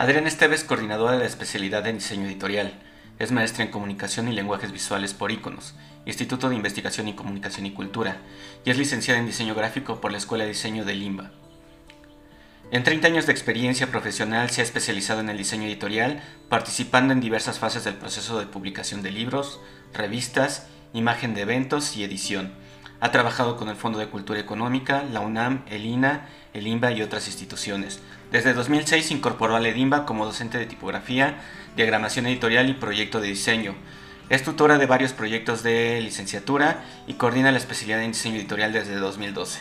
Adriana Esteves, coordinadora de la especialidad en diseño editorial. Es maestra en comunicación y lenguajes visuales por Iconos, Instituto de Investigación y Comunicación y Cultura, y es licenciada en diseño gráfico por la Escuela de Diseño de Limba. En 30 años de experiencia profesional se ha especializado en el diseño editorial, participando en diversas fases del proceso de publicación de libros, revistas, imagen de eventos y edición. Ha trabajado con el Fondo de Cultura Económica, la UNAM, el INA, el INBA y otras instituciones. Desde 2006 se incorporó al EDIMBA como docente de tipografía, diagramación editorial y proyecto de diseño. Es tutora de varios proyectos de licenciatura y coordina la especialidad en diseño editorial desde 2012.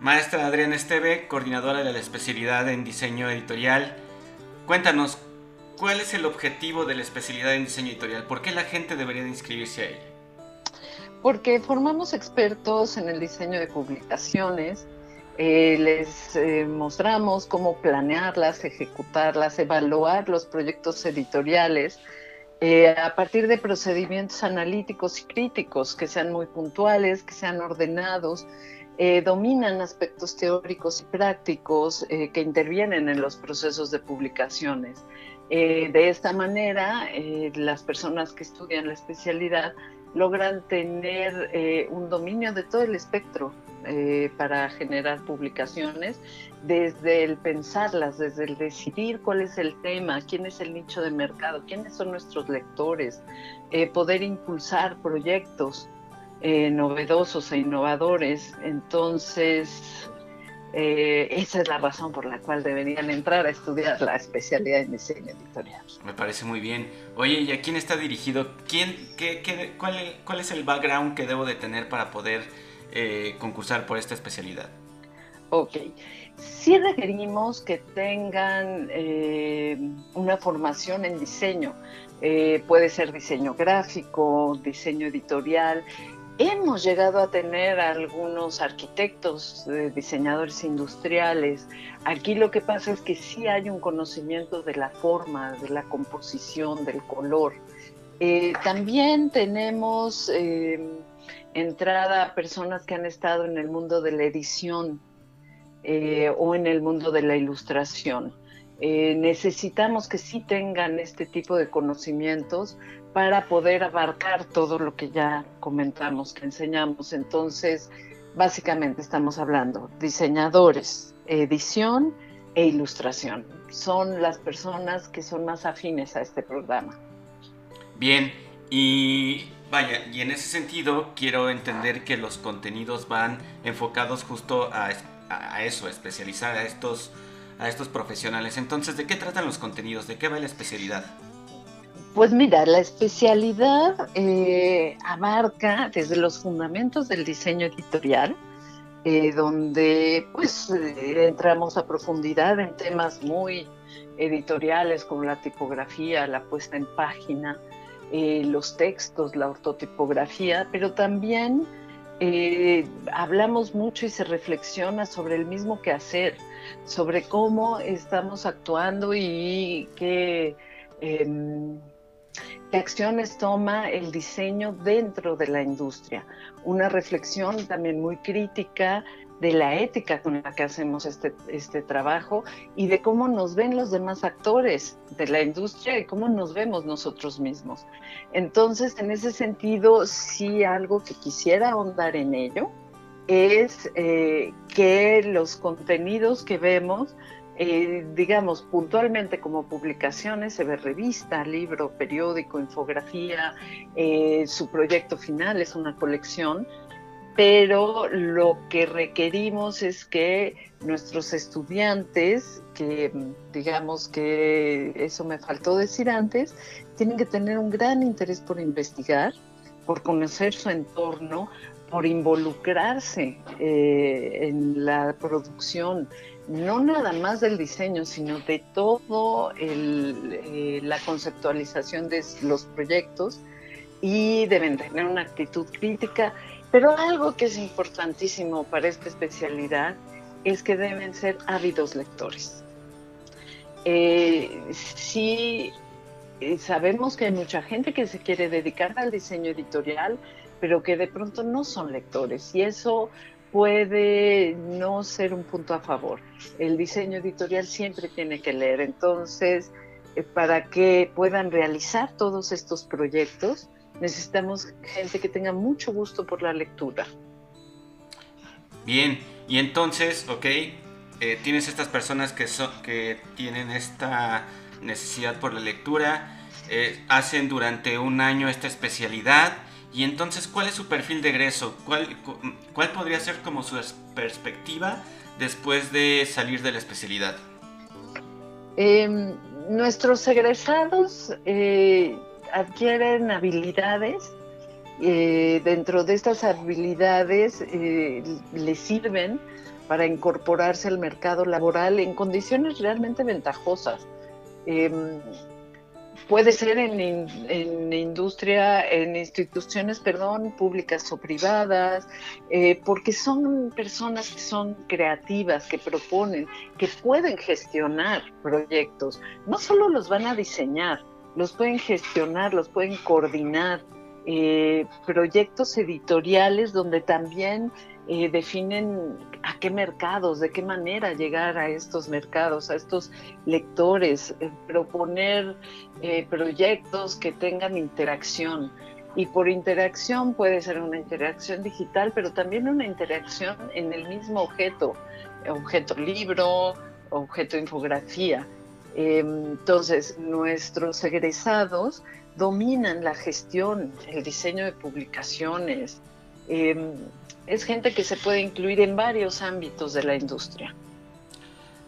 Maestra Adriana Esteve, coordinadora de la especialidad en diseño editorial, cuéntanos, ¿cuál es el objetivo de la especialidad en diseño editorial? ¿Por qué la gente debería de inscribirse a ella? Porque formamos expertos en el diseño de publicaciones, eh, les eh, mostramos cómo planearlas, ejecutarlas, evaluar los proyectos editoriales eh, a partir de procedimientos analíticos y críticos que sean muy puntuales, que sean ordenados, dominan aspectos teóricos y prácticos que intervienen en los procesos de publicaciones. De esta manera, las personas que estudian la especialidad logran tener eh, un dominio de todo el espectro eh, para generar publicaciones, desde el pensarlas, desde el decidir cuál es el tema, quién es el nicho de mercado, quiénes son nuestros lectores, eh, poder impulsar proyectos novedosos e innovadores. Entonces, eh, esa es la razón por la cual deberían entrar a estudiar la especialidad en diseño editorial. Me parece muy bien. Oye, ¿y a quién está dirigido? ¿Quién, qué, qué, cuál, cuál, es el background que debo de tener para poder eh, concursar por esta especialidad? Ok. Sí requerimos que tengan eh, una formación en diseño. puede ser diseño gráfico, diseño editorial, Hemos llegado a tener algunos arquitectos, eh, diseñadores industriales. Aquí lo que pasa es que sí hay un conocimiento de la forma, de la composición, del color. Eh, también tenemos eh, entrada a personas que han estado en el mundo de la edición o en el mundo de la ilustración. Necesitamos que sí tengan este tipo de conocimientos para poder abarcar todo lo que ya comentamos, que enseñamos. Entonces, básicamente estamos hablando diseñadores, edición e ilustración. Son las personas que son más afines a este programa. Bien, y vaya, y en ese sentido quiero entender que los contenidos van enfocados justo a, eso, a especializar a estos, a estos profesionales. Entonces, ¿de qué tratan los contenidos? ¿De qué va la especialidad? Pues mira, la especialidad eh, abarca desde los fundamentos del diseño editorial, eh, donde pues eh, entramos a profundidad en temas muy editoriales como la tipografía, la puesta en página, los textos, la ortotipografía, pero también hablamos mucho y se reflexiona sobre el mismo quehacer, sobre cómo estamos actuando y qué em, ¿Qué acciones toma el diseño dentro de la industria? Una reflexión también muy crítica de la ética con la que hacemos este, este trabajo y de cómo nos ven los demás actores de la industria y cómo nos vemos nosotros mismos. Entonces, en ese sentido, sí algo que quisiera ahondar en ello es eh, que los contenidos que vemos eh, digamos, puntualmente como publicaciones, se ve revista, libro, periódico, infografía, eh, su proyecto final es una colección, pero lo que requerimos es que nuestros estudiantes, que digamos que eso me faltó decir antes, tienen que tener un gran interés por investigar, por conocer su entorno, por involucrarse eh, en la producción no nada más del diseño, sino de todo eh, la conceptualización de los proyectos y deben tener una actitud crítica. Pero algo que es importantísimo para esta especialidad es que deben ser ávidos lectores. Eh, sí, eh, sabemos que hay mucha gente que se quiere dedicar al diseño editorial, pero que de pronto no son lectores y eso puede no ser un punto a favor. El diseño editorial siempre tiene que leer. Entonces, eh, para que puedan realizar todos estos proyectos, necesitamos gente que tenga mucho gusto por la lectura. Bien, y entonces, ok, eh, tienes estas personas que, son, que tienen esta necesidad por la lectura, eh, hacen durante un año esta especialidad, y entonces, ¿cuál es su perfil de egreso? ¿Cuál, cuál podría ser como su perspectiva después de salir de la especialidad? Em, nuestros egresados eh, adquieren habilidades. Eh, dentro de estas habilidades les sirven para incorporarse al mercado laboral en condiciones realmente ventajosas. Em, puede ser en, en, industria, en instituciones, perdón, públicas o privadas, eh, porque son personas que son creativas, que proponen, que pueden gestionar proyectos. No solo los van a diseñar, los pueden gestionar, los pueden coordinar. Eh, proyectos editoriales donde también eh, definen a qué mercados, de qué manera llegar a estos mercados, a estos lectores, eh, proponer proyectos que tengan interacción. Y por interacción puede ser una interacción digital, pero también una interacción en el mismo objeto, objeto libro, objeto infografía. Em, entonces, nuestros egresados dominan la gestión, el diseño de publicaciones. Es gente que se puede incluir en varios ámbitos de la industria.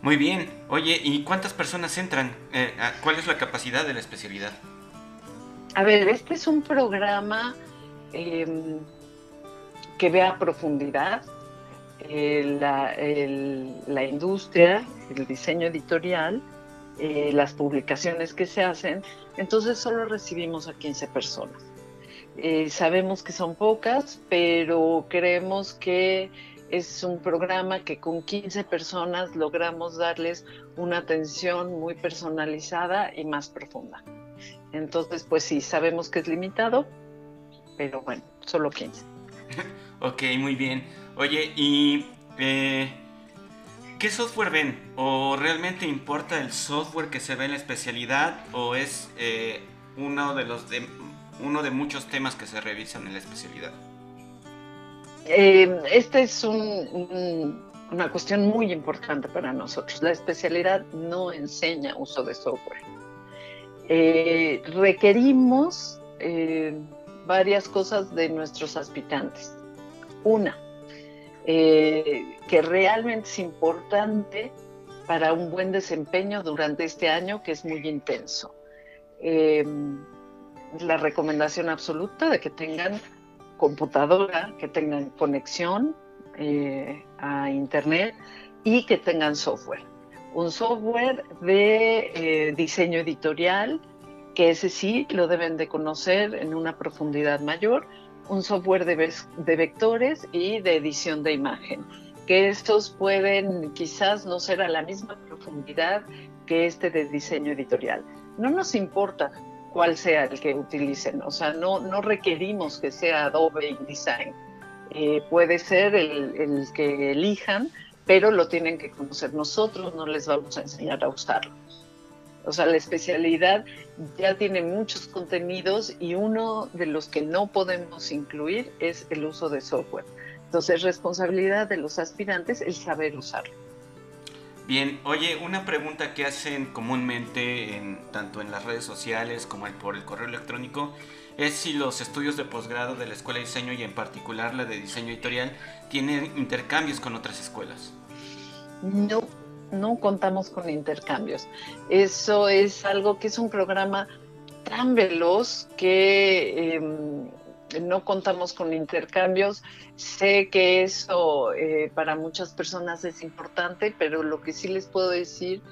Muy bien. Oye, ¿y cuántas personas entran? Eh, ¿Cuál es la capacidad de la especialidad? A ver, este es un programa em, que ve a profundidad eh, la industria, el diseño editorial, eh, las publicaciones que se hacen, entonces solo recibimos a 15 personas. Eh, sabemos que son pocas, pero creemos que es un programa que con 15 personas logramos darles una atención muy personalizada y más profunda. Entonces, pues sí, sabemos que es limitado, pero bueno, solo 15. ok, muy bien. Oye, y eh, ¿Qué software ven? ¿O realmente importa el software que se ve en la especialidad? ¿O es eh, uno, de los de, uno de muchos temas que se revisan en la especialidad? Eh, esta es una cuestión muy importante para nosotros. La especialidad no enseña uso de software. Eh, requerimos varias cosas de nuestros aspirantes. Una, eh, que realmente es importante para un buen desempeño durante este año que es muy intenso. La recomendación absoluta de que tengan computadora, que tengan conexión eh, a Internet y que tengan software. Un software de eh, diseño editorial, que ese sí lo deben de conocer en una profundidad mayor, un software de, vectores y de edición de imagen, que estos pueden quizás no ser a la misma profundidad que este de diseño editorial. No nos importa cuál sea el que utilicen, o sea, no, no requerimos que sea Adobe InDesign. Eh, puede ser el, el que elijan, pero lo tienen que conocer. Nosotros no les vamos a enseñar a usarlo. O sea, la especialidad ya tiene muchos contenidos y uno de los que no podemos incluir es el uso de software. Entonces, es responsabilidad de los aspirantes el saber usarlo. Bien, oye, una pregunta que hacen comúnmente en, tanto en las redes sociales como por el correo electrónico es si los estudios de posgrado de la Escuela de Diseño y en particular la de Diseño Editorial tienen intercambios con otras escuelas. No, no contamos con intercambios. Eso es algo que es un programa tan veloz que em, no contamos con intercambios. Sé que eso eh, para muchas personas es importante, pero lo que sí les puedo decir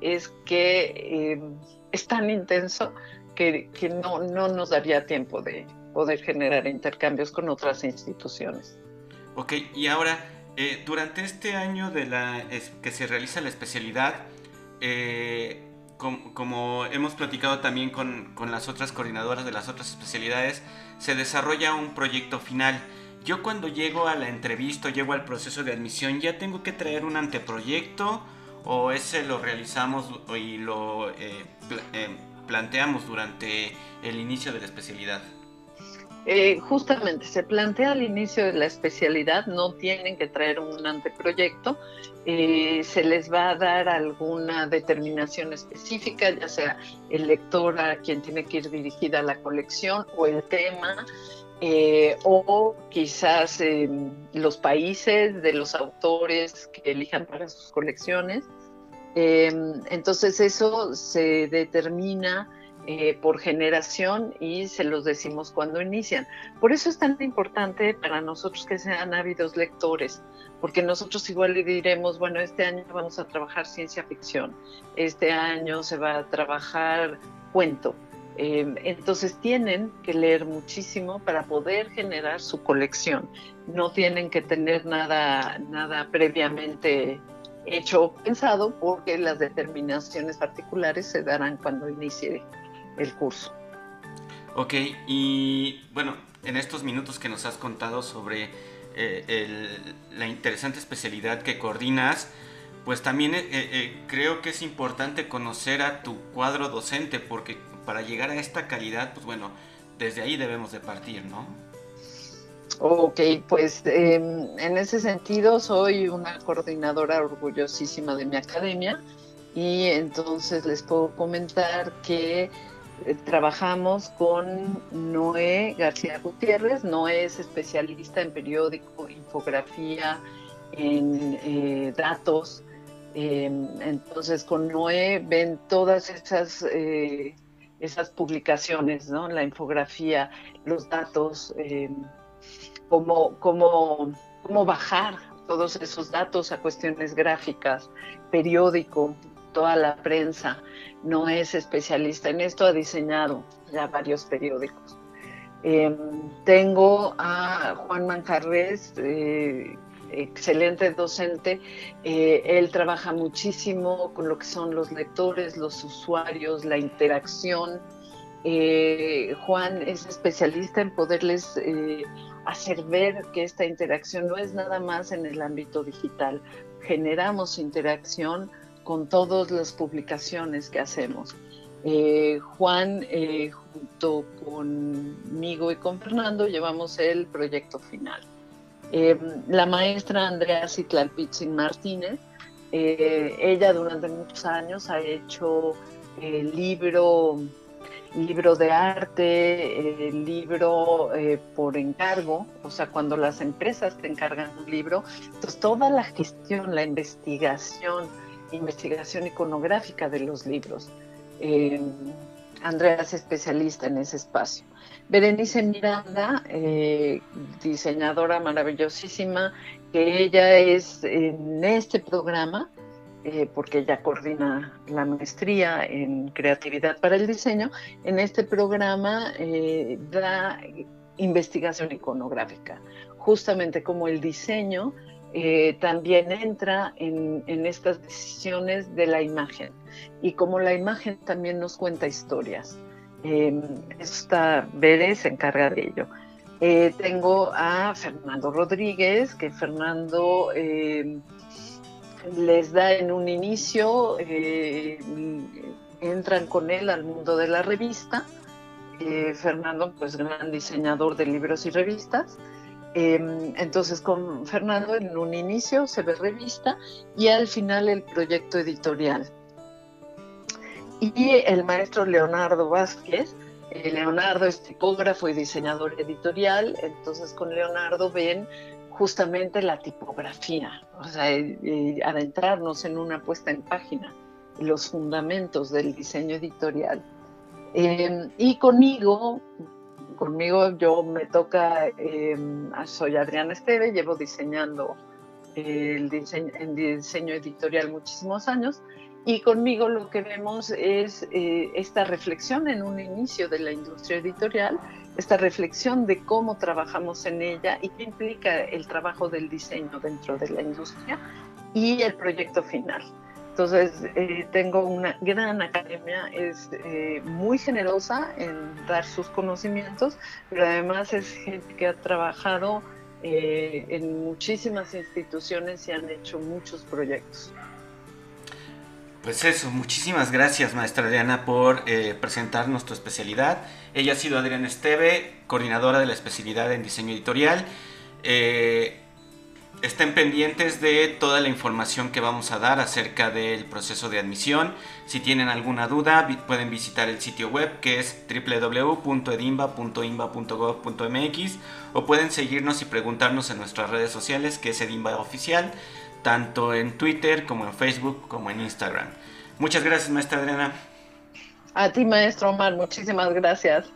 es que em, es tan intenso que, no, no nos daría tiempo de poder generar intercambios con otras instituciones. Ok, y ahora eh, durante este año de la, que se realiza la especialidad, eh, como hemos platicado también con, las otras coordinadoras de las otras especialidades, se desarrolla un proyecto final yo cuando llego a la entrevista, llego al proceso de admisión, ya tengo que traer un anteproyecto o ese lo realizamos y lo eh, eh, planteamos durante el inicio de la especialidad. Eh, justamente se plantea al inicio de la especialidad, no tienen que traer un anteproyecto, se les va a dar alguna determinación específica, ya sea el lector a quien tiene que ir dirigida la colección o el tema, eh, o quizás los países de los autores que elijan para sus colecciones. Em, entonces eso se determina eh, por generación y se los decimos cuando inician. Por eso es tan importante para nosotros que sean ávidos lectores, porque nosotros igual le diremos, bueno, este año vamos a trabajar ciencia ficción, este año se va a trabajar cuento, Em, entonces tienen que leer muchísimo para poder generar su colección. No tienen que tener nada, nada previamente hecho o pensado porque las determinaciones particulares se darán cuando inicie el curso. Ok, y bueno, en estos minutos que nos has contado sobre eh, la interesante especialidad que coordinas, pues también eh, eh, creo que es importante conocer a tu cuadro docente porque para llegar a esta calidad, pues bueno, desde ahí debemos de partir, ¿no? Ok, pues em, en ese sentido soy una coordinadora orgullosísima de mi academia y entonces les puedo comentar que trabajamos con Noé García Gutiérrez. Noé es especialista en periódico, infografía, en eh, datos. Em, entonces con Noé ven todas esas eh, esas publicaciones, ¿no? La infografía, los datos, eh, cómo, cómo, bajar todos esos datos a cuestiones gráficas, periódico, toda la prensa no es especialista en esto, ha diseñado ya varios periódicos. Em, tengo a Juan Manjarres, eh, excelente docente. Eh, él trabaja muchísimo con lo que son los lectores, los usuarios, la interacción. Eh, Juan es especialista en poderles hacer ver que esta interacción no es nada más en el ámbito digital. Generamos interacción con todas las publicaciones que hacemos. Juan, junto conmigo y con Fernando, llevamos el proyecto final. Eh, la maestra Andrea Citlalpitzin Martínez, eh, ella durante muchos años ha hecho libro, libro de arte, libro eh, por encargo, o sea, cuando las empresas te encargan un libro, entonces toda la gestión, la investigación, investigación iconográfica de los libros. Andrea es especialista en ese espacio. Berenice Miranda, eh, diseñadora maravillosísima, que ella es en este programa, eh, porque ella coordina la maestría en creatividad para el diseño, en este programa eh, da investigación iconográfica, justamente como el diseño también entra en, estas decisiones de la imagen y como la imagen también nos cuenta historias. Eh, esta Bere se encarga de ello. Eh, tengo a Fernando Rodríguez, que Fernando em, les da en un inicio, eh, entran con él al mundo de la revista. Eh, Fernando, pues gran diseñador de libros y revistas. Em, entonces con Fernando en un inicio se ve revista y al final el proyecto editorial y el maestro Leonardo Vázquez. Eh, Leonardo es tipógrafo y diseñador editorial, entonces con Leonardo ven justamente la tipografía, o sea, adentrarnos en una puesta en página, los fundamentos del diseño editorial. Em, y conmigo, conmigo yo me toca, em, soy Adriana Esteve, llevo diseñando el diseño, en diseño editorial muchísimos años y conmigo lo que vemos es eh, esta reflexión en un inicio de la industria editorial, esta reflexión de cómo trabajamos en ella y qué implica el trabajo del diseño dentro de la industria y el proyecto final. Entonces, eh, tengo una gran academia, es eh, muy generosa en dar sus conocimientos, pero además es gente que ha trabajado eh, en muchísimas instituciones se han hecho muchos proyectos. Pues eso, muchísimas gracias maestra Adriana por eh, presentarnos tu especialidad. Ella ha sido Adriana Esteve, coordinadora de la especialidad en diseño editorial. Estén pendientes de toda la información que vamos a dar acerca del proceso de admisión. Si tienen alguna duda, pueden visitar el sitio web que es www.edimba.imba.gov.mx o pueden seguirnos y preguntarnos en nuestras redes sociales que es Edimba Oficial tanto en Twitter como en Facebook como en Instagram. Muchas gracias, maestra Adriana. A ti, maestro Omar, muchísimas gracias.